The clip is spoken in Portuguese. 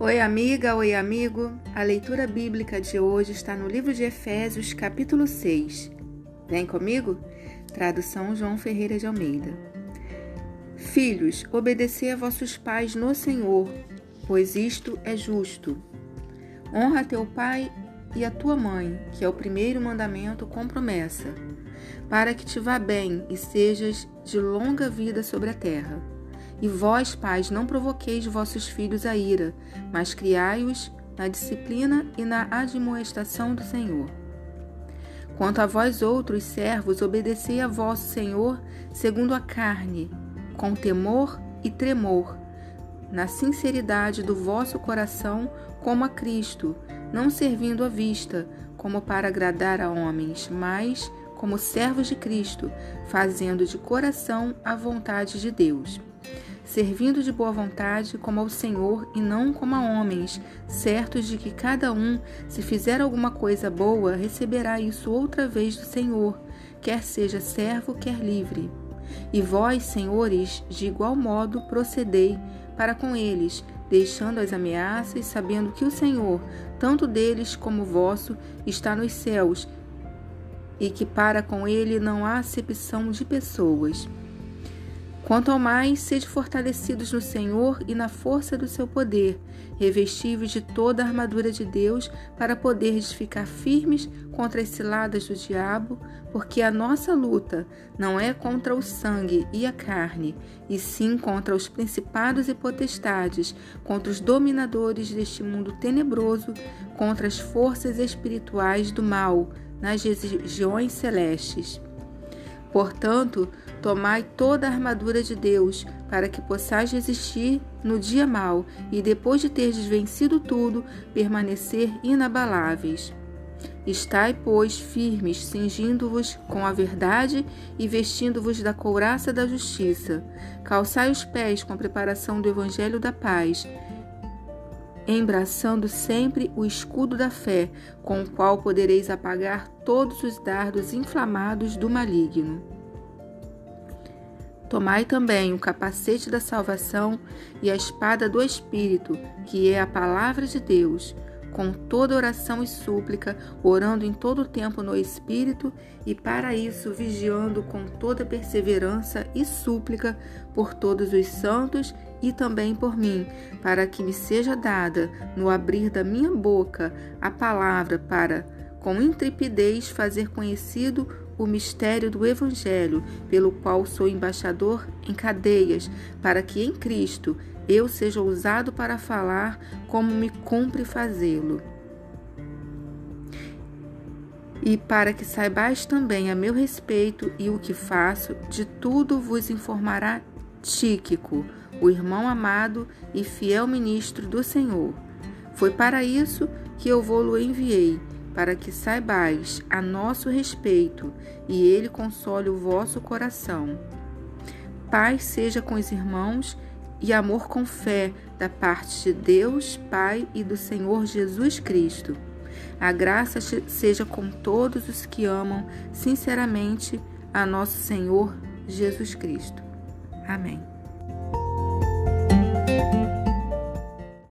Oi, amiga, oi, amigo. A leitura bíblica de hoje está no livro de Efésios, capítulo 6. Vem comigo? Tradução João Ferreira de Almeida. Filhos, obedecei a vossos pais no Senhor, pois isto é justo. Honra teu pai e a tua mãe, que é o primeiro mandamento com promessa, para que te vá bem e sejas de longa vida sobre a terra. E vós, pais, não provoqueis vossos filhos a ira, mas criai-os na disciplina e na admoestação do Senhor. Quanto a vós outros servos, obedecei a vosso Senhor segundo a carne, com temor e tremor, na sinceridade do vosso coração, como a Cristo, não servindo à vista, como para agradar a homens, mas como servos de Cristo, fazendo de coração a vontade de Deus servindo de boa vontade como ao Senhor e não como a homens, certos de que cada um, se fizer alguma coisa boa, receberá isso outra vez do Senhor, quer seja servo, quer livre. E vós, senhores, de igual modo procedei para com eles, deixando as ameaças, sabendo que o Senhor, tanto deles como vosso, está nos céus, e que para com ele não há acepção de pessoas. Quanto ao mais, sede fortalecidos no Senhor e na força do seu poder, revestíveis de toda a armadura de Deus, para poderes ficar firmes contra as ciladas do diabo, porque a nossa luta não é contra o sangue e a carne, e sim contra os principados e potestades, contra os dominadores deste mundo tenebroso, contra as forças espirituais do mal nas regiões celestes. Portanto, tomai toda a armadura de Deus, para que possais resistir no dia mau e, depois de terdes vencido tudo, permanecer inabaláveis. Estai, pois, firmes, cingindo-vos com a verdade e vestindo-vos da couraça da justiça. Calçai os pés com a preparação do evangelho da paz embraçando sempre o escudo da fé, com o qual podereis apagar todos os dardos inflamados do maligno. Tomai também o capacete da salvação e a espada do Espírito, que é a palavra de Deus, com toda oração e súplica, orando em todo tempo no Espírito, e para isso vigiando com toda perseverança e súplica por todos os santos e também por mim, para que me seja dada, no abrir da minha boca, a palavra para, com intrepidez, fazer conhecido o mistério do Evangelho, pelo qual sou embaixador em cadeias, para que em Cristo eu seja usado para falar como me cumpre fazê-lo. E para que saibais também a meu respeito e o que faço, de tudo vos informará Tíquico, o irmão amado e fiel ministro do Senhor. Foi para isso que eu vou-lo enviei, para que saibais a nosso respeito e ele console o vosso coração. Paz seja com os irmãos e amor com fé da parte de Deus, Pai e do Senhor Jesus Cristo. A graça seja com todos os que amam sinceramente a nosso Senhor Jesus Cristo. Amém.